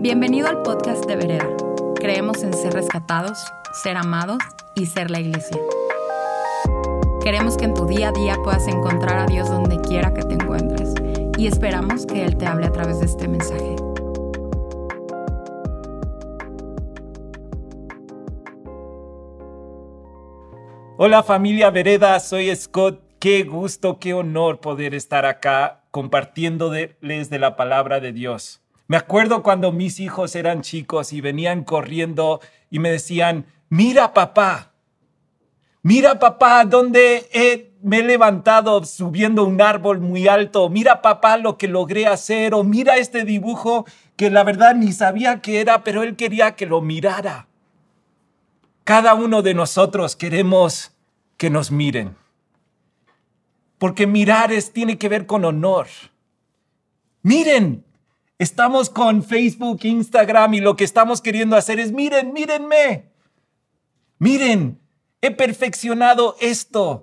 Bienvenido al podcast de Vereda. Creemos en ser rescatados, ser amados y ser la iglesia. Queremos que en tu día a día puedas encontrar a Dios donde quiera que te encuentres y esperamos que Él te hable a través de este mensaje. Hola familia Vereda, soy Scott. Qué gusto, qué honor poder estar acá compartiéndoles de la palabra de Dios. Me acuerdo cuando mis hijos eran chicos y venían corriendo y me decían, mira papá, mira papá, donde me he levantado subiendo un árbol muy alto, mira papá lo que logré hacer o mira este dibujo que la verdad ni sabía qué era, pero él quería que lo mirara. Cada uno de nosotros queremos que nos miren. Porque mirar es, tiene que ver con honor. Miren, Estamos con Facebook, Instagram y lo que estamos queriendo hacer es, miren, mírenme. Miren, he perfeccionado esto.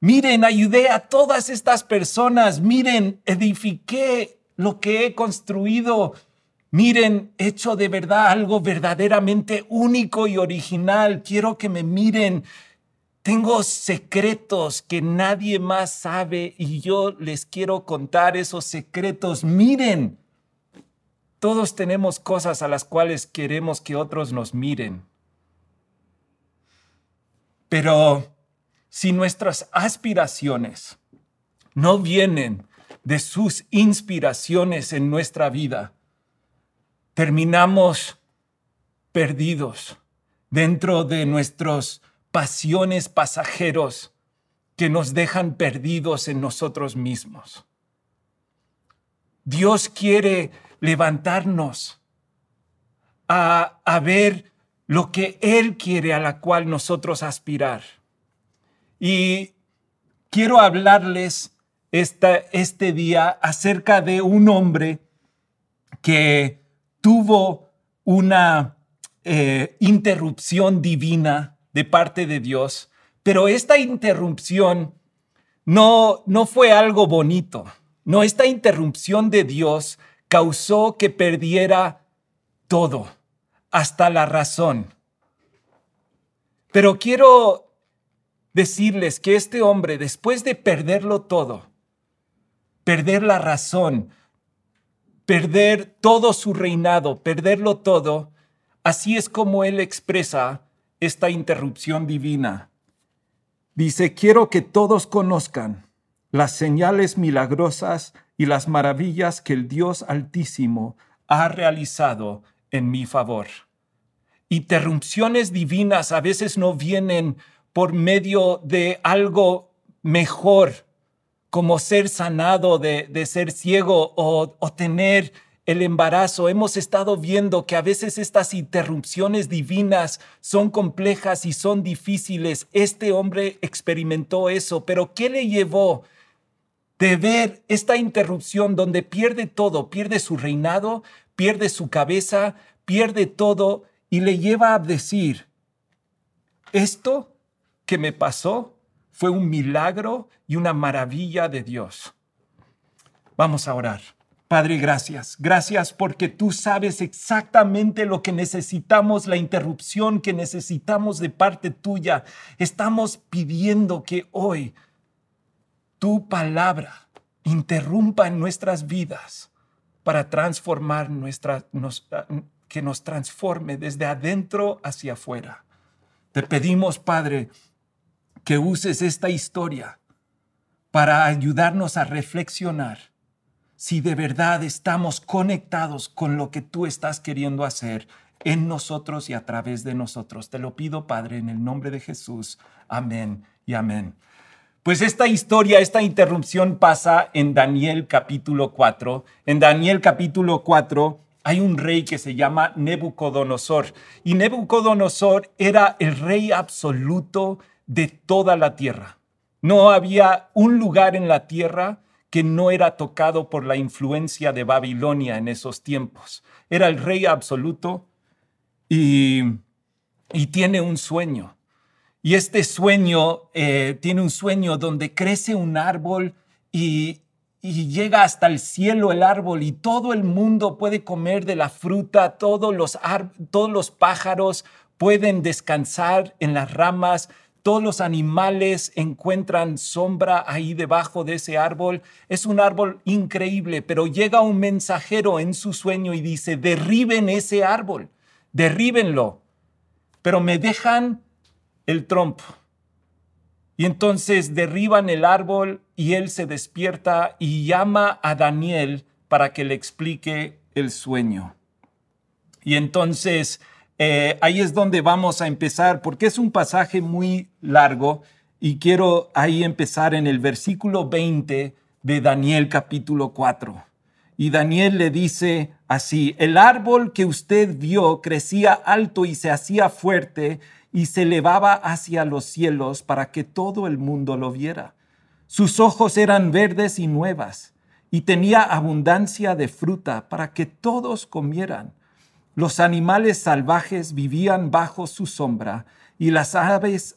Miren, ayudé a todas estas personas. Miren, edifiqué lo que he construido. Miren, he hecho de verdad algo verdaderamente único y original. Quiero que me miren. Tengo secretos que nadie más sabe y yo les quiero contar esos secretos. Miren, todos tenemos cosas a las cuales queremos que otros nos miren. Pero si nuestras aspiraciones no vienen de sus inspiraciones en nuestra vida, terminamos perdidos dentro de nuestros pasiones pasajeros que nos dejan perdidos en nosotros mismos. Dios quiere levantarnos a, ver lo que Él quiere a la cual nosotros aspirar. Y quiero hablarles esta, este día acerca de un hombre que tuvo una eh, interrupción divina de parte de Dios, pero esta interrupción no, no fue algo bonito. No, esta interrupción de Dios causó que perdiera todo, hasta la razón. Pero quiero decirles que este hombre, después de perderlo todo, perder la razón, perder todo su reinado, perderlo todo, así es como él expresa esta interrupción divina. Dice, quiero que todos conozcan las señales milagrosas y las maravillas que el Dios Altísimo ha realizado en mi favor. Interrupciones divinas a veces no vienen por medio de algo mejor, como ser sanado de, ser ciego o, o tener el embarazo. Hemos estado viendo que a veces estas interrupciones divinas son complejas y son difíciles. Este hombre experimentó eso, pero ¿qué le llevó de ver esta interrupción donde pierde todo, pierde su reinado, pierde su cabeza, pierde todo y le lleva a decir, esto que me pasó fue un milagro y una maravilla de Dios. Vamos a orar. Padre, gracias. Gracias porque tú sabes exactamente lo que necesitamos, la interrupción que necesitamos de parte tuya. Estamos pidiendo que hoy tu palabra interrumpa en nuestras vidas para transformar nuestra, que nos transforme desde adentro hacia afuera. Te pedimos, Padre, que uses esta historia para ayudarnos a reflexionar si de verdad estamos conectados con lo que tú estás queriendo hacer en nosotros y a través de nosotros. Te lo pido, Padre, en el nombre de Jesús. Amén y amén. Pues esta historia, esta interrupción pasa en Daniel capítulo 4. En Daniel capítulo 4 hay un rey que se llama Nebucodonosor y Nebucodonosor era el rey absoluto de toda la tierra. No había un lugar en la tierra que no era tocado por la influencia de Babilonia en esos tiempos. Era el rey absoluto y, y tiene un sueño. Y este sueño eh, tiene un sueño donde crece un árbol y, y llega hasta el cielo el árbol y todo el mundo puede comer de la fruta, todos los, todos los pájaros pueden descansar en las ramas, todos los animales encuentran sombra ahí debajo de ese árbol. Es un árbol increíble, pero llega un mensajero en su sueño y dice, derriben ese árbol, derríbenlo, pero me dejan el trompo. Y entonces derriban el árbol y él se despierta y llama a Daniel para que le explique el sueño. Y entonces eh, ahí es donde vamos a empezar, porque es un pasaje muy largo y quiero ahí empezar en el versículo 20 de Daniel capítulo 4. Y Daniel le dice así, el árbol que usted vio crecía alto y se hacía fuerte y se elevaba hacia los cielos para que todo el mundo lo viera. Sus ojos eran verdes y nuevas, y tenía abundancia de fruta para que todos comieran. Los animales salvajes vivían bajo su sombra, y las aves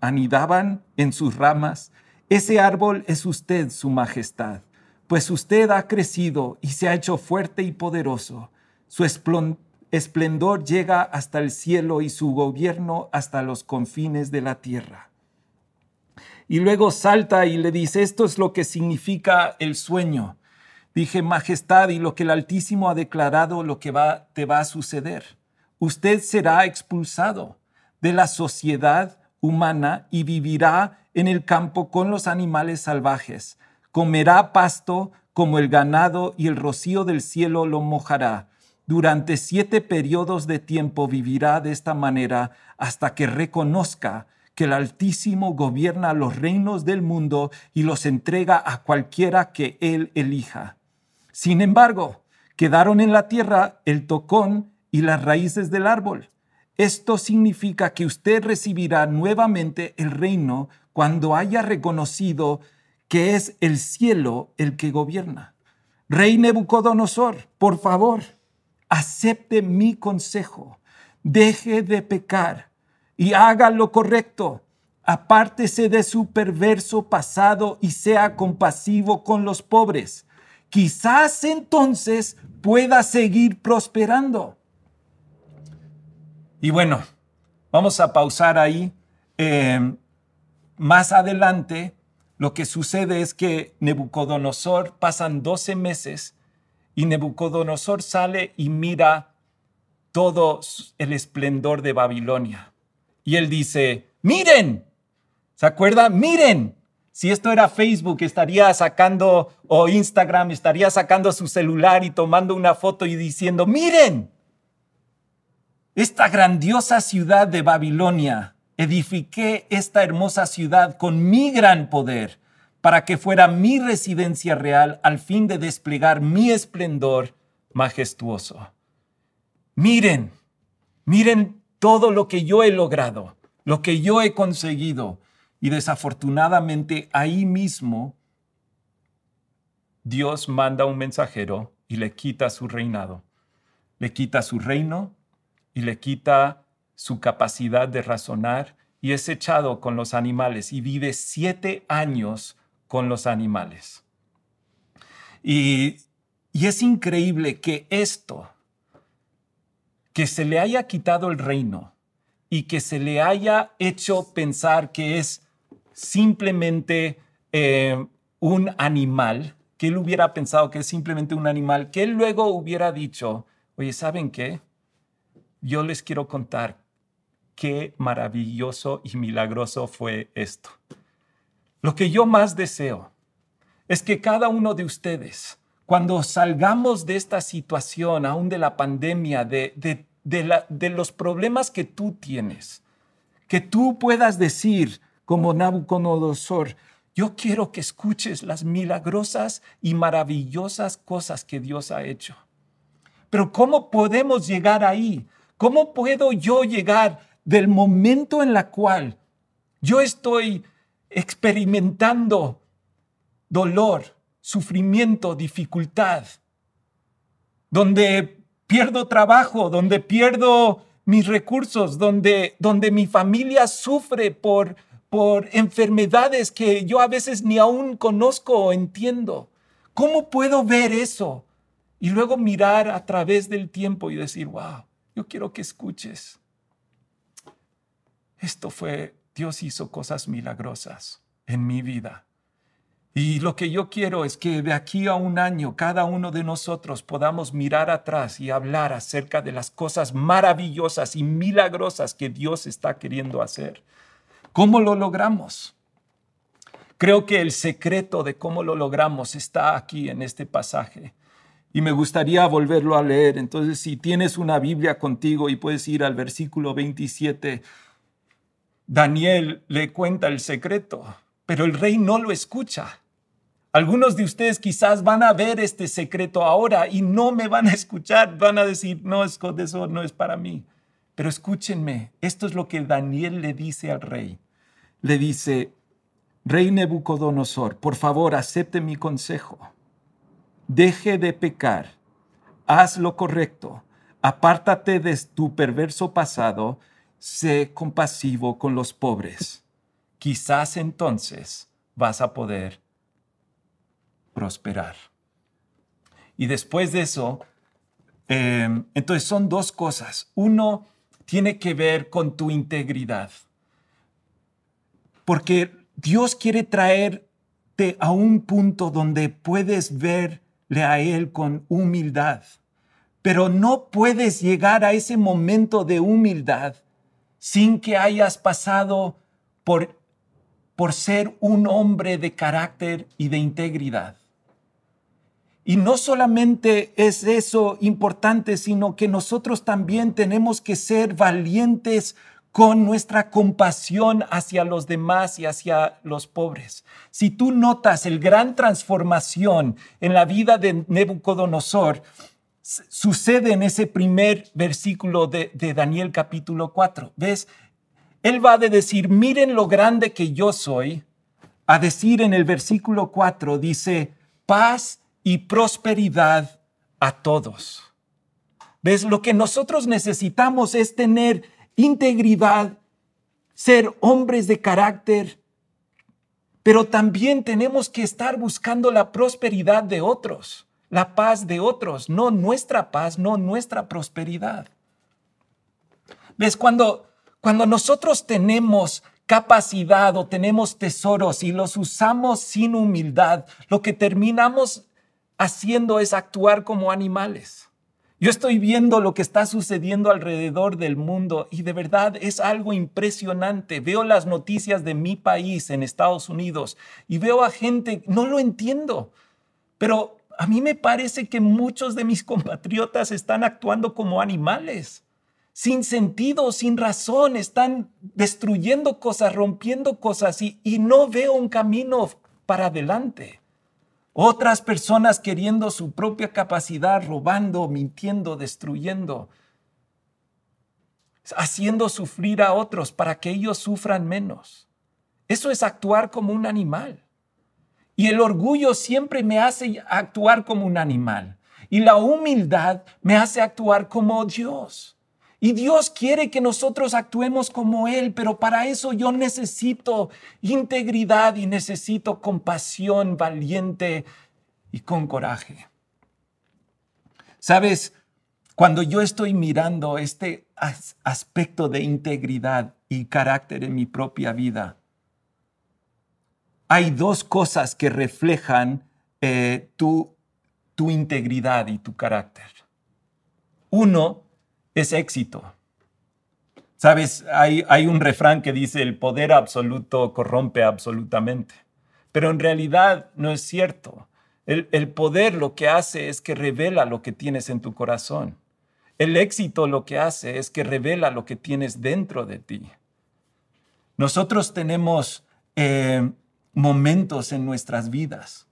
anidaban en sus ramas. Ese árbol es usted, su majestad, pues usted ha crecido y se ha hecho fuerte y poderoso. Su esplendor llega hasta el cielo y su gobierno hasta los confines de la tierra. Y luego salta y le dice, esto es lo que significa el sueño. Dije, Majestad, y lo que el Altísimo ha declarado, lo que va, te va a suceder. Usted será expulsado de la sociedad humana y vivirá en el campo con los animales salvajes. Comerá pasto como el ganado y el rocío del cielo lo mojará durante siete periodos de tiempo vivirá de esta manera hasta que reconozca que el Altísimo gobierna los reinos del mundo y los entrega a cualquiera que él elija. Sin embargo, quedaron en la tierra el tocón y las raíces del árbol. Esto significa que usted recibirá nuevamente el reino cuando haya reconocido que es el cielo el que gobierna. Rey Nebucodonosor, por favor, acepte mi consejo, deje de pecar y haga lo correcto. Apártese de su perverso pasado y sea compasivo con los pobres. Quizás entonces pueda seguir prosperando. Y bueno, vamos a pausar ahí. Eh, más adelante, lo que sucede es que Nebucodonosor pasan 12 meses y Nebucodonosor sale y mira todo el esplendor de Babilonia. Y él dice, miren, ¿se acuerda? Miren. Si esto era Facebook, estaría sacando, o Instagram, estaría sacando su celular y tomando una foto y diciendo, miren, esta grandiosa ciudad de Babilonia, edifiqué esta hermosa ciudad con mi gran poder para que fuera mi residencia real al fin de desplegar mi esplendor majestuoso. Miren, miren todo lo que yo he logrado, lo que yo he conseguido. Y desafortunadamente ahí mismo Dios manda un mensajero y le quita su reinado, le quita su reino y le quita su capacidad de razonar y es echado con los animales y vive siete años con los animales. Y, es increíble que esto, que se le haya quitado el reino y que se le haya hecho pensar que es simplemente eh, un animal, que él hubiera pensado que es simplemente un animal, que él luego hubiera dicho, oye, ¿saben qué? Yo les quiero contar qué maravilloso y milagroso fue esto. Lo que yo más deseo es que cada uno de ustedes, cuando salgamos de esta situación, aún de la pandemia, de, de, los problemas que tú tienes, que tú puedas decir como Nabucodonosor, yo quiero que escuches las milagrosas y maravillosas cosas que Dios ha hecho. Pero ¿cómo podemos llegar ahí? ¿Cómo puedo yo llegar del momento en la cual yo estoy experimentando dolor, sufrimiento, dificultad, donde pierdo trabajo, donde pierdo mis recursos, donde, donde mi familia sufre por, por enfermedades que yo a veces ni aún conozco o entiendo. ¿Cómo puedo ver eso? Y luego mirar a través del tiempo y decir, wow, yo quiero que escuches. Esto fue, Dios hizo cosas milagrosas en mi vida. Y lo que yo quiero es que de aquí a un año cada uno de nosotros podamos mirar atrás y hablar acerca de las cosas maravillosas y milagrosas que Dios está queriendo hacer. ¿Cómo lo logramos? Creo que el secreto de cómo lo logramos está aquí en este pasaje. Y me gustaría volverlo a leer. Entonces, si tienes una Biblia contigo y puedes ir al versículo 27, Daniel le cuenta el secreto, pero el rey no lo escucha. Algunos de ustedes quizás van a ver este secreto ahora y no me van a escuchar, van a decir, no, eso no es para mí. Pero escúchenme, esto es lo que Daniel le dice al rey. Le dice, Rey Nebucodonosor, por favor, acepte mi consejo. Deje de pecar, haz lo correcto, apártate de tu perverso pasado, sé compasivo con los pobres. Quizás entonces vas a poder prosperar. Y después de eso, em, entonces son dos cosas. Uno, tiene que ver con tu integridad. Porque Dios quiere traerte a un punto donde puedes verle a Él con humildad. Pero no puedes llegar a ese momento de humildad sin que hayas pasado por, por ser un hombre de carácter y de integridad. Y no solamente es eso importante, sino que nosotros también tenemos que ser valientes con nuestra compasión hacia los demás y hacia los pobres. Si tú notas el gran transformación en la vida de Nebucodonosor, sucede en ese primer versículo de, de Daniel capítulo 4. ¿Ves? Él va de decir, miren lo grande que yo soy, a decir en el versículo 4, dice, paz y prosperidad a todos. ¿Ves? Lo que nosotros necesitamos es tener integridad, ser hombres de carácter, pero también tenemos que estar buscando la prosperidad de otros, la paz de otros, no nuestra paz, no nuestra prosperidad. ¿Ves? Cuando, cuando nosotros tenemos capacidad o tenemos tesoros y los usamos sin humildad, lo que terminamos haciendo es actuar como animales. Yo estoy viendo lo que está sucediendo alrededor del mundo y de verdad es algo impresionante. Veo las noticias de mi país en Estados Unidos y veo a gente, no lo entiendo, pero a mí me parece que muchos de mis compatriotas están actuando como animales, sin sentido, sin razón, están destruyendo cosas, rompiendo cosas y, y no veo un camino para adelante. Otras personas queriendo su propia capacidad, robando, mintiendo, destruyendo, haciendo sufrir a otros para que ellos sufran menos. Eso es actuar como un animal. Y el orgullo siempre me hace actuar como un animal. Y la humildad me hace actuar como Dios. Y Dios quiere que nosotros actuemos como Él, pero para eso yo necesito integridad y necesito compasión valiente y con coraje. Sabes, cuando yo estoy mirando este aspecto de integridad y carácter en mi propia vida, hay dos cosas que reflejan eh, tu, tu integridad y tu carácter. Uno es éxito. Sabes, hay, hay un refrán que dice el poder absoluto corrompe absolutamente, pero en realidad no es cierto. El, el, poder lo que hace es que revela lo que tienes en tu corazón. El éxito lo que hace es que revela lo que tienes dentro de ti. Nosotros tenemos eh, momentos en nuestras vidas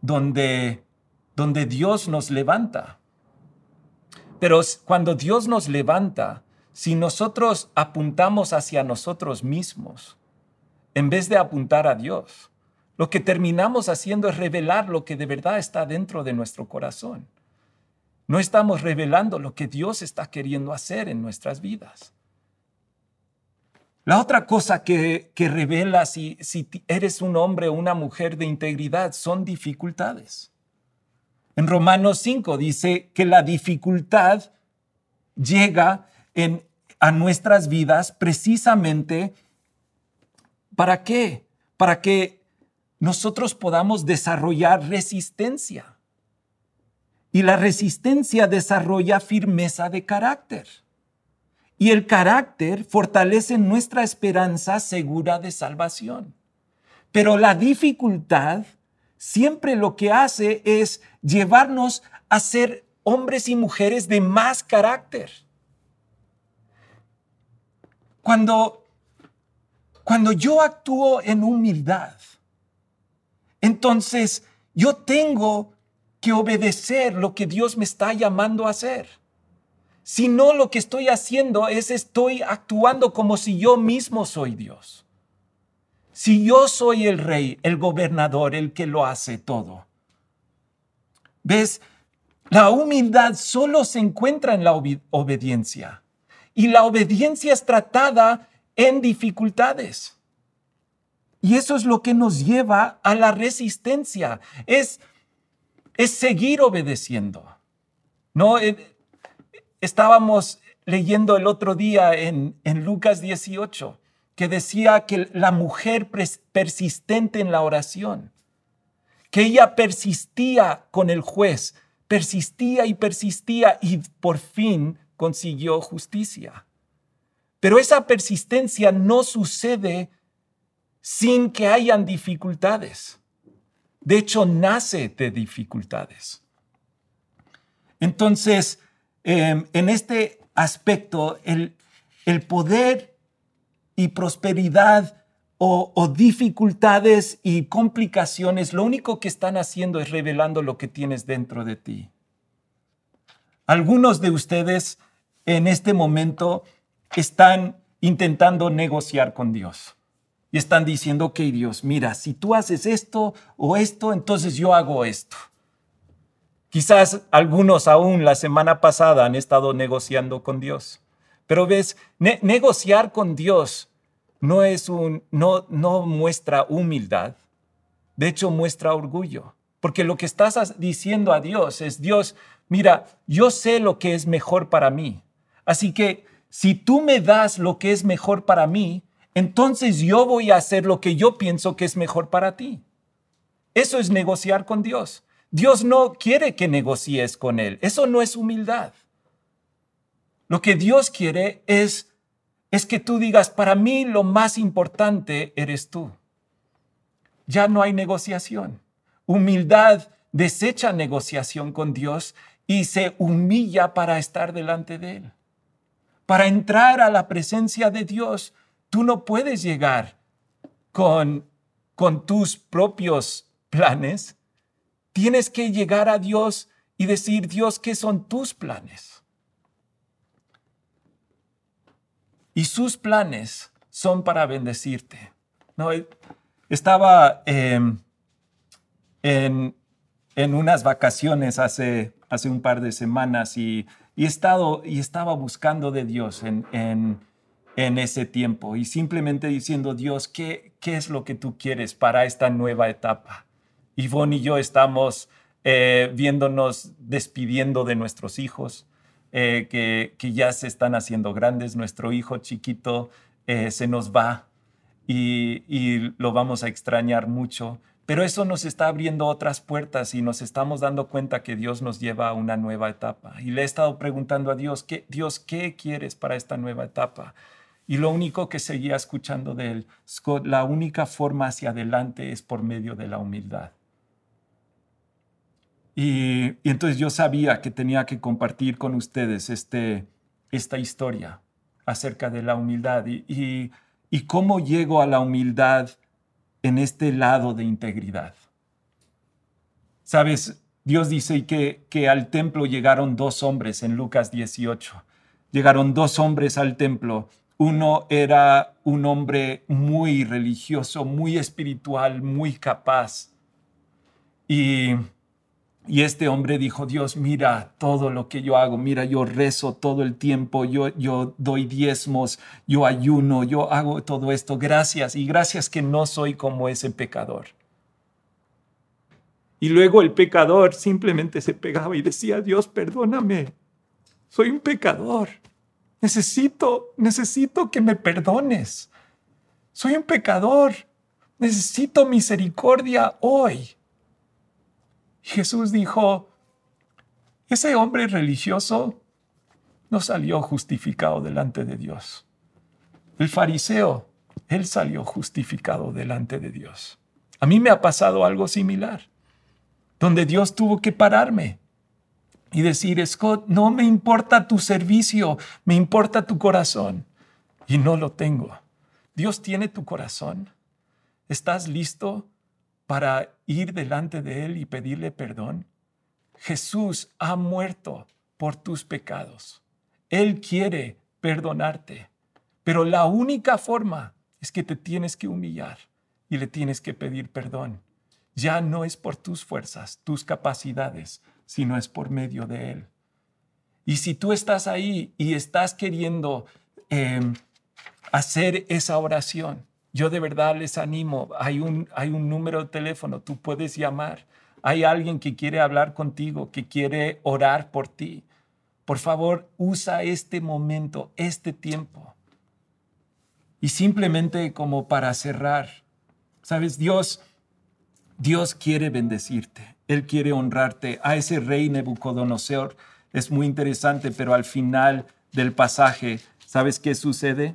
donde, donde Dios nos levanta pero cuando Dios nos levanta, si nosotros apuntamos hacia nosotros mismos, en vez de apuntar a Dios, lo que terminamos haciendo es revelar lo que de verdad está dentro de nuestro corazón. No estamos revelando lo que Dios está queriendo hacer en nuestras vidas. La otra cosa que, revela si, si eres un hombre o una mujer de integridad son dificultades. En Romanos 5 dice que la dificultad llega en, a nuestras vidas precisamente para qué? Para que nosotros podamos desarrollar resistencia. Y la resistencia desarrolla firmeza de carácter. Y el carácter fortalece nuestra esperanza segura de salvación. Pero la dificultad siempre lo que hace es llevarnos a ser hombres y mujeres de más carácter. Cuando, cuando yo actúo en humildad, entonces yo tengo que obedecer lo que Dios me está llamando a hacer. Si no, lo que estoy haciendo es estoy actuando como si yo mismo soy Dios. Si yo soy el rey, el gobernador, el que lo hace todo. ¿Ves? La humildad solo se encuentra en la obediencia. Y la obediencia es tratada en dificultades. Y eso es lo que nos lleva a la resistencia. Es, es seguir obedeciendo. No, eh, Estábamos leyendo el otro día en, Lucas 18 que decía que la mujer persistente en la oración, que ella persistía con el juez, persistía y persistía y por fin consiguió justicia. Pero esa persistencia no sucede sin que hayan dificultades. De hecho, nace de dificultades. Entonces, Em, en este aspecto, el, poder y prosperidad o, dificultades y complicaciones, lo único que están haciendo es revelando lo que tienes dentro de ti. Algunos de ustedes en este momento están intentando negociar con Dios y están diciendo, ok Dios, mira, si tú haces esto o esto, entonces yo hago esto. Quizás algunos aún la semana pasada han estado negociando con Dios. Pero ves, negociar con Dios no es un no no muestra humildad. De hecho muestra orgullo, porque lo que estás diciendo a Dios es Dios, mira, yo sé lo que es mejor para mí. Así que si tú me das lo que es mejor para mí, entonces yo voy a hacer lo que yo pienso que es mejor para ti. Eso es negociar con Dios. Dios no quiere que negocies con Él. Eso no es humildad. Lo que Dios quiere es, es que tú digas, para mí lo más importante eres tú. Ya no hay negociación. Humildad desecha negociación con Dios y se humilla para estar delante de Él. Para entrar a la presencia de Dios, tú no puedes llegar con, con tus propios planes, Tienes que llegar a Dios y decir, Dios, ¿qué son tus planes? Y sus planes son para bendecirte. No, eh, estaba em, en, unas vacaciones hace, hace un par de semanas y, y, estado, y estaba buscando de Dios en, en, ese tiempo y simplemente diciendo, Dios, ¿qué, ¿qué es lo que tú quieres para esta nueva etapa? Ivonne y yo estamos eh, viéndonos despidiendo de nuestros hijos, eh, que, que, ya se están haciendo grandes. Nuestro hijo chiquito eh, se nos va y, y, lo vamos a extrañar mucho. Pero eso nos está abriendo otras puertas y nos estamos dando cuenta que Dios nos lleva a una nueva etapa. Y le he estado preguntando a Dios, ¿qué, Dios, ¿qué quieres para esta nueva etapa? Y lo único que seguía escuchando de él, Scott, la única forma hacia adelante es por medio de la humildad. Y, entonces yo sabía que tenía que compartir con ustedes este, esta historia acerca de la humildad y, y, cómo llego a la humildad en este lado de integridad. Sabes, Dios dice que, que al templo llegaron dos hombres en Lucas 18. Llegaron dos hombres al templo. Uno era un hombre muy religioso, muy espiritual, muy capaz. Y Y este hombre dijo, Dios, mira todo lo que yo hago, mira, yo rezo todo el tiempo, yo, yo doy diezmos, yo ayuno, yo hago todo esto, gracias, y gracias que no soy como ese pecador. Y luego el pecador simplemente se pegaba y decía, Dios, perdóname, soy un pecador, necesito, necesito que me perdones, soy un pecador, necesito misericordia hoy. Jesús dijo, ese hombre religioso no salió justificado delante de Dios. El fariseo, él salió justificado delante de Dios. A mí me ha pasado algo similar, donde Dios tuvo que pararme y decir, Scott, no me importa tu servicio, me importa tu corazón. Y no lo tengo. Dios tiene tu corazón. ¿Estás listo para ir delante de Él y pedirle perdón? Jesús ha muerto por tus pecados. Él quiere perdonarte, pero la única forma es que te tienes que humillar y le tienes que pedir perdón. Ya no es por tus fuerzas, tus capacidades, sino es por medio de Él. Y si tú estás ahí y estás queriendo em, hacer esa oración, yo de verdad les animo, hay un, hay un número de teléfono, tú puedes llamar. Hay alguien que quiere hablar contigo, que quiere orar por ti. Por favor, usa este momento, este tiempo. Y simplemente como para cerrar, sabes, Dios, Dios quiere bendecirte, Él quiere honrarte. A ese rey Nebucodonosor es muy interesante, pero al final del pasaje, ¿sabes qué sucede?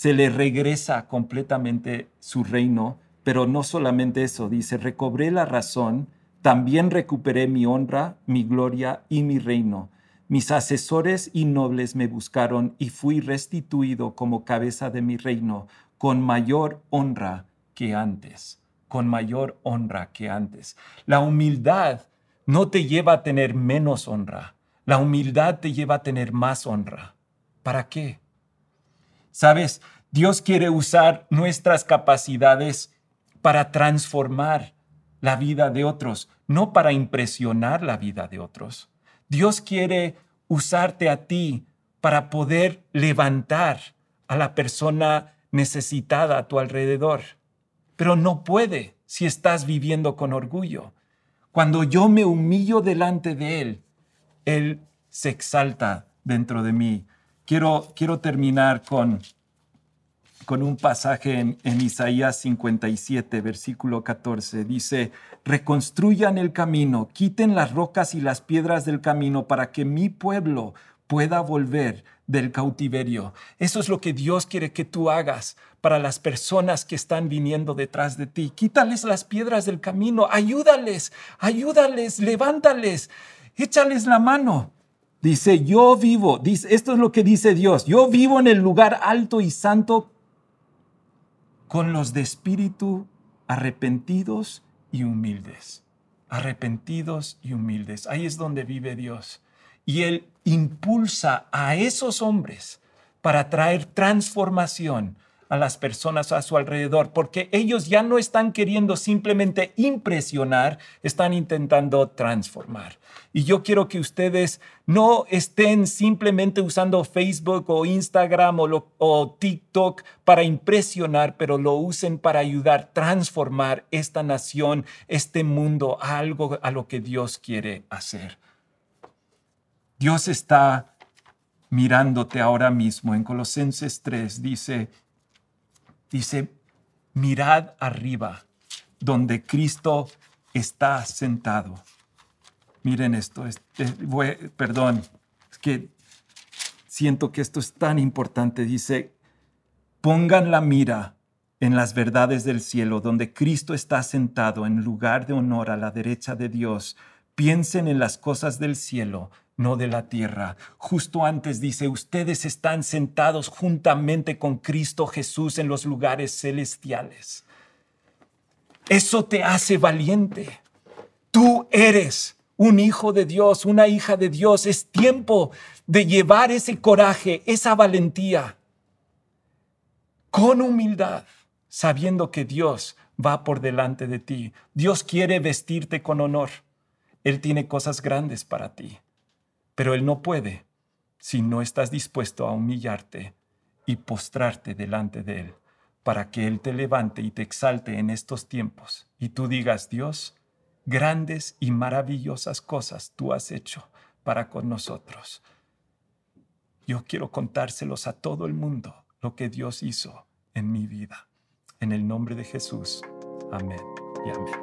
Se le regresa completamente su reino, pero no solamente eso, dice, recobré la razón, también recuperé mi honra, mi gloria y mi reino. Mis asesores y nobles me buscaron y fui restituido como cabeza de mi reino con mayor honra que antes, con mayor honra que antes. La humildad no te lleva a tener menos honra, la humildad te lleva a tener más honra. ¿Para qué? Sabes, Dios quiere usar nuestras capacidades para transformar la vida de otros, no para impresionar la vida de otros. Dios quiere usarte a ti para poder levantar a la persona necesitada a tu alrededor. Pero no puede si estás viviendo con orgullo. Cuando yo me humillo delante de Él, Él se exalta dentro de mí Quiero, quiero terminar con, con un pasaje en, en, Isaías 57, versículo 14. Dice, reconstruyan el camino, quiten las rocas y las piedras del camino para que mi pueblo pueda volver del cautiverio. Eso es lo que Dios quiere que tú hagas para las personas que están viniendo detrás de ti. Quítales las piedras del camino, ayúdales, ayúdales, levántales, échales la mano. Dice, yo vivo, dice, esto es lo que dice Dios, yo vivo en el lugar alto y santo con los de espíritu arrepentidos y humildes. Arrepentidos y humildes. Ahí es donde vive Dios. Y Él impulsa a esos hombres para traer transformación a las personas a su alrededor, porque ellos ya no están queriendo simplemente impresionar, están intentando transformar. Y yo quiero que ustedes no estén simplemente usando Facebook o Instagram o, TikTok para impresionar, pero lo usen para ayudar a transformar esta nación, este mundo, a algo a lo que Dios quiere hacer. Dios está mirándote ahora mismo. En Colosenses 3 dice, Dice, mirad arriba, donde Cristo está sentado. Miren esto, perdón, es que siento que esto es tan importante. Dice, pongan la mira en las verdades del cielo, donde Cristo está sentado en lugar de honor a la derecha de Dios. Piensen en las cosas del cielo, no de la tierra. Justo antes dice, ustedes están sentados juntamente con Cristo Jesús en los lugares celestiales. Eso te hace valiente. Tú eres un hijo de Dios, una hija de Dios. Es tiempo de llevar ese coraje, esa valentía, con humildad, sabiendo que Dios va por delante de ti. Dios quiere vestirte con honor. Él tiene cosas grandes para ti, pero Él no puede si no estás dispuesto a humillarte y postrarte delante de Él para que Él te levante y te exalte en estos tiempos y tú digas, Dios, grandes y maravillosas cosas tú has hecho para con nosotros. Yo quiero contárselos a todo el mundo lo que Dios hizo en mi vida. En el nombre de Jesús. Amén y amén.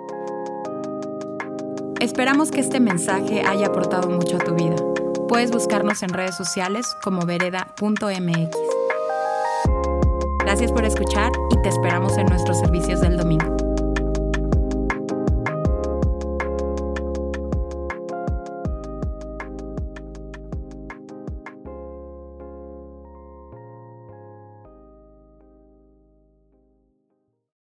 Esperamos que este mensaje haya aportado mucho a tu vida. Puedes buscarnos en redes sociales como vereda.mx. Gracias por escuchar y te esperamos en nuestros servicios del domingo.